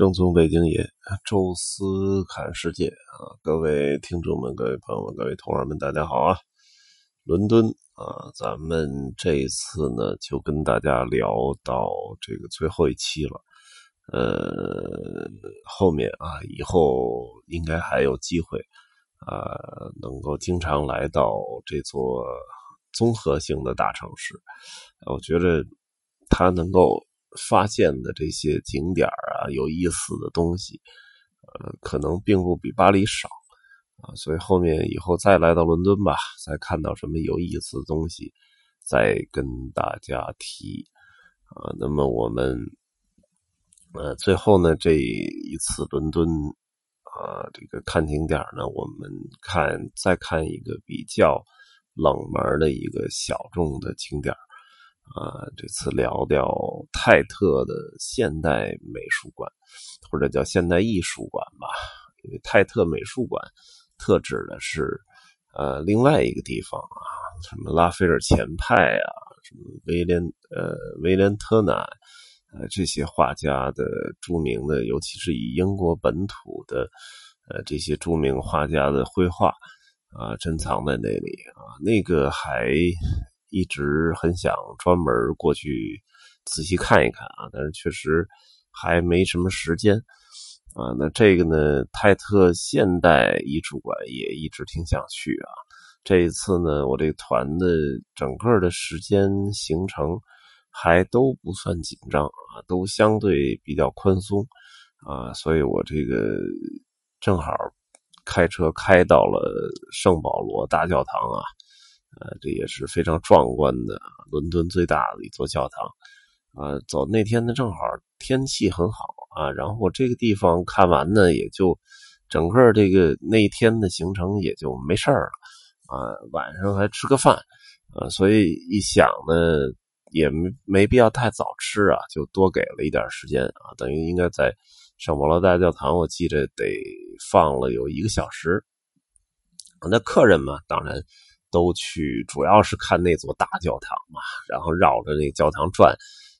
正宗北京爷，宙斯看世界啊！各位听众们、各位朋友们、各位同仁们，大家好啊！伦敦啊，咱们这一次呢，就跟大家聊到这个最后一期了。呃，后面啊，以后应该还有机会啊，能够经常来到这座综合性的大城市。我觉得它能够。发现的这些景点啊，有意思的东西，呃，可能并不比巴黎少啊，所以后面以后再来到伦敦吧，再看到什么有意思的东西，再跟大家提啊。那么我们呃，最后呢，这一次伦敦啊，这个看景点呢，我们看再看一个比较冷门的一个小众的景点。啊，这次聊聊泰特的现代美术馆，或者叫现代艺术馆吧。因为泰特美术馆特指的是呃另外一个地方啊，什么拉斐尔前派啊，什么威廉呃威廉特纳呃这些画家的著名的，尤其是以英国本土的呃这些著名画家的绘画啊珍藏在那里啊，那个还。一直很想专门过去仔细看一看啊，但是确实还没什么时间啊。那这个呢，泰特现代艺术馆也一直挺想去啊。这一次呢，我这个团的整个的时间行程还都不算紧张啊，都相对比较宽松啊，所以我这个正好开车开到了圣保罗大教堂啊。呃，这也是非常壮观的，伦敦最大的一座教堂。啊，走那天呢，正好天气很好啊，然后这个地方看完呢，也就整个这个那一天的行程也就没事儿了。啊，晚上还吃个饭，啊，所以一想呢，也没没必要太早吃啊，就多给了一点时间啊，等于应该在圣保罗大教堂，我记着得放了有一个小时。那客人嘛，当然。都去，主要是看那座大教堂嘛，然后绕着那教堂转，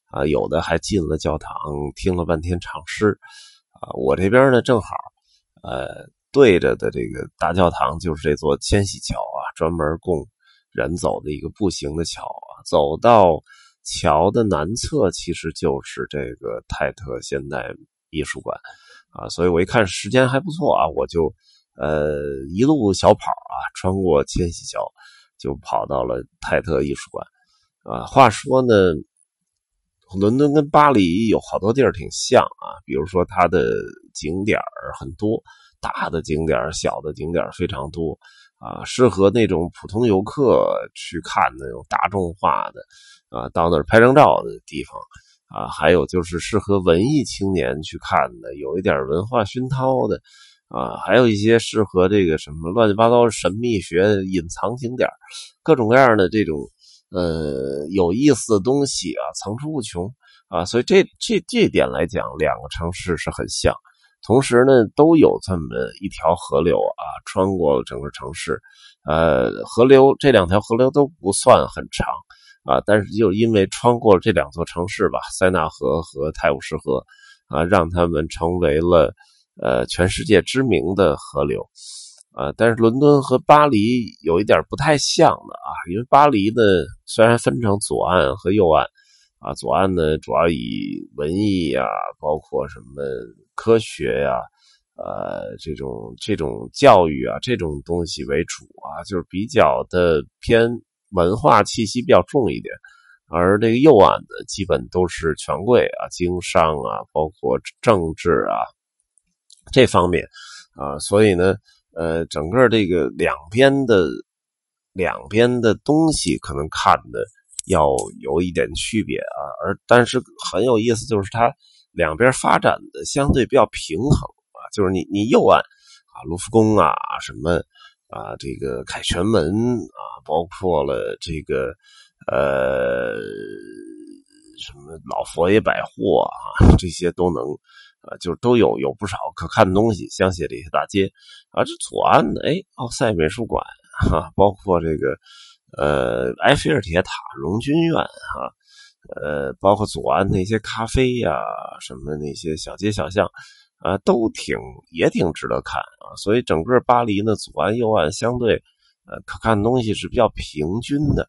啊，有的还进了教堂，听了半天唱诗，啊，我这边呢正好，呃，对着的这个大教堂就是这座千禧桥啊，专门供人走的一个步行的桥啊，走到桥的南侧其实就是这个泰特现代艺术馆，啊，所以我一看时间还不错啊，我就。呃，一路小跑啊，穿过千禧桥，就跑到了泰特艺术馆。啊，话说呢，伦敦跟巴黎有好多地儿挺像啊，比如说它的景点儿很多，大的景点儿小的景点儿非常多啊，适合那种普通游客去看那种大众化的啊，到那儿拍张照的地方啊，还有就是适合文艺青年去看的，有一点文化熏陶的。啊，还有一些适合这个什么乱七八糟神秘学隐藏景点各种各样的这种呃有意思的东西啊，层出不穷啊。所以这这这点来讲，两个城市是很像。同时呢，都有这么一条河流啊，穿过整个城市。呃，河流这两条河流都不算很长啊，但是就因为穿过了这两座城市吧，塞纳河和泰晤士河啊，让他们成为了。呃，全世界知名的河流，啊，但是伦敦和巴黎有一点不太像的啊，因为巴黎呢虽然分成左岸和右岸，啊，左岸呢主要以文艺呀，包括什么科学呀，呃，这种这种教育啊这种东西为主啊，就是比较的偏文化气息比较重一点，而这个右岸呢，基本都是权贵啊，经商啊，包括政治啊。这方面，啊，所以呢，呃，整个这个两边的两边的东西可能看的要有一点区别啊，而但是很有意思，就是它两边发展的相对比较平衡啊，就是你你右岸啊，卢浮宫啊，什么啊，这个凯旋门啊，包括了这个呃什么老佛爷百货啊，这些都能。啊，就都有有不少可看的东西，香榭这些大街啊，这左岸的哎，奥赛美术馆哈，包括这个呃埃菲尔铁塔、荣军院哈，呃，包括左岸那些咖啡呀，什么那些小街小巷，啊，都挺也挺值得看啊。所以整个巴黎呢，左岸右岸相对，呃，可看的东西是比较平均的。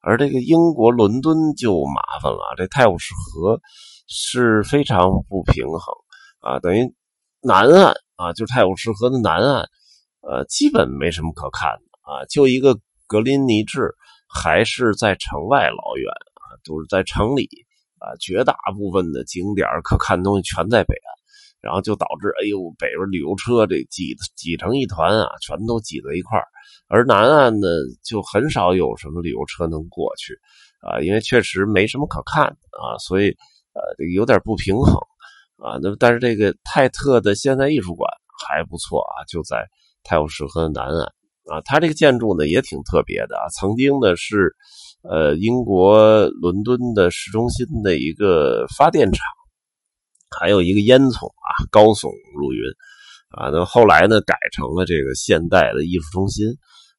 而这个英国伦敦就麻烦了，这泰晤士河是非常不平衡啊，等于南岸啊，就是泰晤士河的南岸，呃，基本没什么可看的啊，就一个格林尼治还是在城外老远啊，都是在城里啊，绝大部分的景点可看的东西全在北岸，然后就导致哎呦，北边旅游车这挤挤成一团啊，全都挤在一块。而南岸呢，就很少有什么旅游车能过去，啊，因为确实没什么可看的啊，所以呃，有点不平衡啊。那么但是这个泰特的现代艺术馆还不错啊，就在泰晤士河南岸啊。它这个建筑呢也挺特别的啊，曾经呢是呃英国伦敦的市中心的一个发电厂，还有一个烟囱啊，高耸入云啊。那么后来呢改成了这个现代的艺术中心。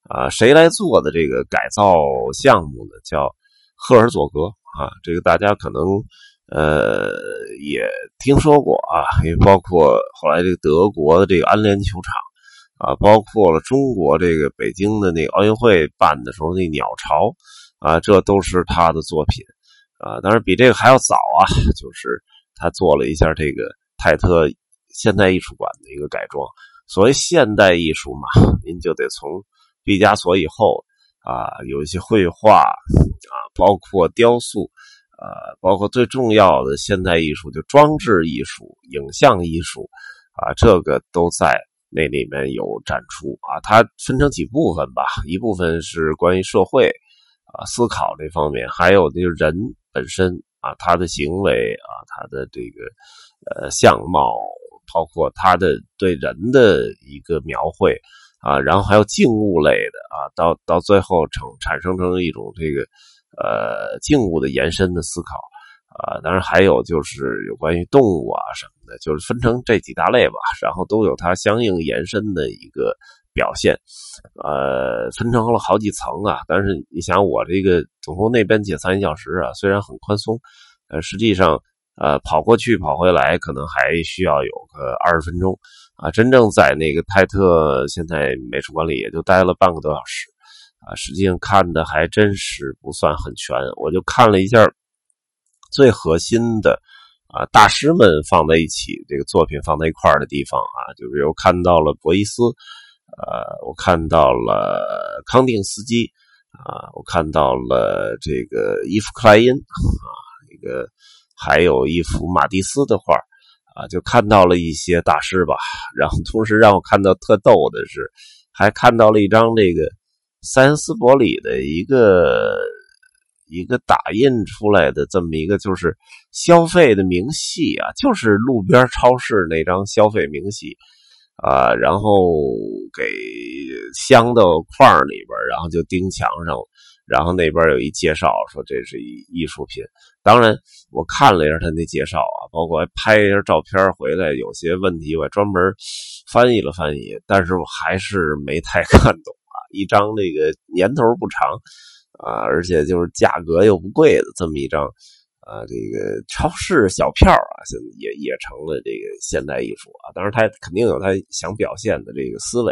啊，谁来做的这个改造项目呢？叫赫尔佐格啊，这个大家可能呃也听说过啊，因为包括后来这个德国的这个安联球场啊，包括了中国这个北京的那个奥运会办的时候那鸟巢啊，这都是他的作品啊。当然比这个还要早啊，就是他做了一下这个泰特现代艺术馆的一个改装。所谓现代艺术嘛，您就得从。毕加索以后啊，有一些绘画啊，包括雕塑呃，包括最重要的现代艺术，就装置艺术、影像艺术啊，这个都在那里面有展出啊。它分成几部分吧，一部分是关于社会啊思考这方面，还有就是人本身啊，他的行为啊，他的这个呃相貌，包括他的对人的一个描绘。啊，然后还有静物类的啊，到到最后成产生成一种这个呃静物的延伸的思考啊，当然还有就是有关于动物啊什么的，就是分成这几大类吧，然后都有它相应延伸的一个表现，呃，分成了好几层啊。但是你想，我这个总共那边解散一小时啊，虽然很宽松，呃，实际上呃跑过去跑回来可能还需要有个二十分钟。啊，真正在那个泰特现在美术馆里也就待了半个多小时，啊，实际上看的还真是不算很全。我就看了一下最核心的啊，大师们放在一起，这个作品放在一块的地方啊，就比如看到了博伊斯，呃，我看到了康定斯基，啊，我看到了这个伊夫克莱因，啊，一个还有一幅马蒂斯的画。啊，就看到了一些大师吧，然后同时让我看到特逗的是，还看到了一张这个塞恩斯伯里的一个一个打印出来的这么一个就是消费的明细啊，就是路边超市那张消费明细啊，然后给镶到框里边，然后就钉墙上。然后那边有一介绍，说这是一艺术品。当然，我看了一下他那介绍啊，包括拍一下照片回来，有些问题我还专门翻译了翻译，但是我还是没太看懂。一张这个年头不长啊，而且就是价格又不贵的这么一张啊，这个超市小票啊，现在也也成了这个现代艺术啊。当然，他肯定有他想表现的这个思维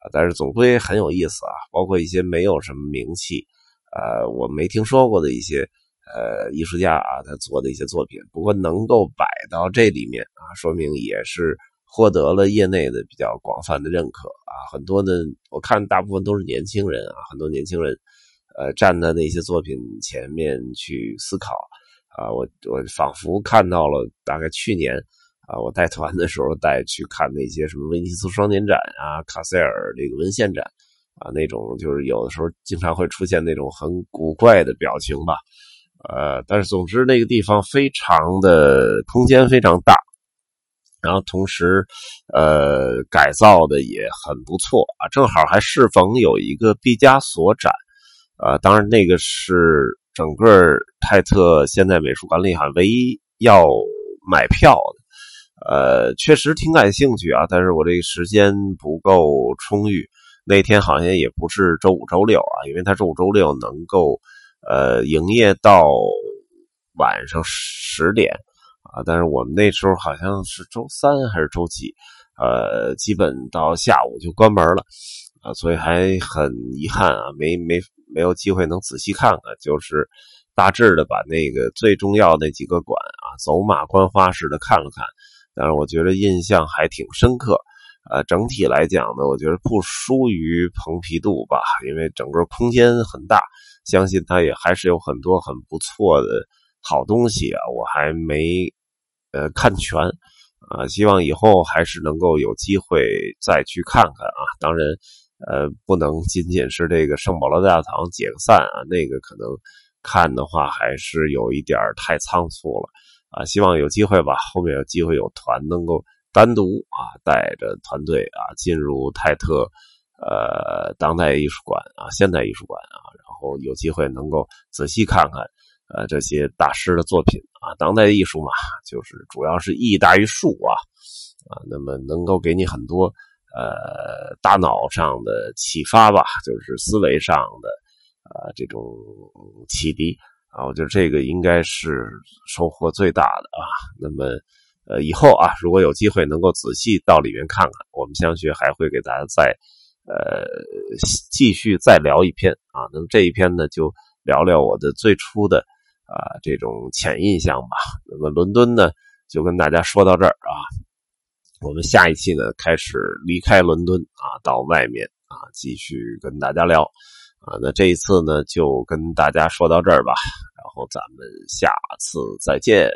啊，但是总归很有意思啊，包括一些没有什么名气。呃，我没听说过的一些呃艺术家啊，他做的一些作品，不过能够摆到这里面啊，说明也是获得了业内的比较广泛的认可啊。很多的我看大部分都是年轻人啊，很多年轻人呃站在那些作品前面去思考啊。我我仿佛看到了大概去年啊，我带团的时候带去看那些什么威尼斯双年展啊，卡塞尔这个文献展。啊，那种就是有的时候经常会出现那种很古怪的表情吧，呃，但是总之那个地方非常的空间非常大，然后同时呃改造的也很不错啊，正好还适逢有一个毕加索展，呃，当然那个是整个泰特现代美术馆里哈唯一要买票的，呃，确实挺感兴趣啊，但是我这个时间不够充裕。那天好像也不是周五、周六啊，因为他周五、周六能够，呃，营业到晚上十点啊，但是我们那时候好像是周三还是周几，呃，基本到下午就关门了啊，所以还很遗憾啊，没没没有机会能仔细看看，就是大致的把那个最重要那几个馆啊，走马观花似的看了看，但是我觉得印象还挺深刻。呃，整体来讲呢，我觉得不输于蓬皮杜吧，因为整个空间很大，相信它也还是有很多很不错的好东西啊，我还没呃看全啊，希望以后还是能够有机会再去看看啊。当然，呃，不能仅仅是这个圣保罗大堂解散啊，那个可能看的话还是有一点太仓促了啊。希望有机会吧，后面有机会有团能够。单独啊，带着团队啊，进入泰特呃当代艺术馆啊，现代艺术馆啊，然后有机会能够仔细看看呃这些大师的作品啊，当代艺术嘛，就是主要是艺大于术啊啊，那么能够给你很多呃大脑上的启发吧，就是思维上的啊这种启迪啊，我觉得这个应该是收获最大的啊，那么。呃，以后啊，如果有机会能够仔细到里面看看，我们相学还会给大家再呃继续再聊一篇啊。那么这一篇呢，就聊聊我的最初的啊这种浅印象吧。那么伦敦呢，就跟大家说到这儿啊。我们下一期呢，开始离开伦敦啊，到外面啊，继续跟大家聊啊。那这一次呢，就跟大家说到这儿吧，然后咱们下次再见。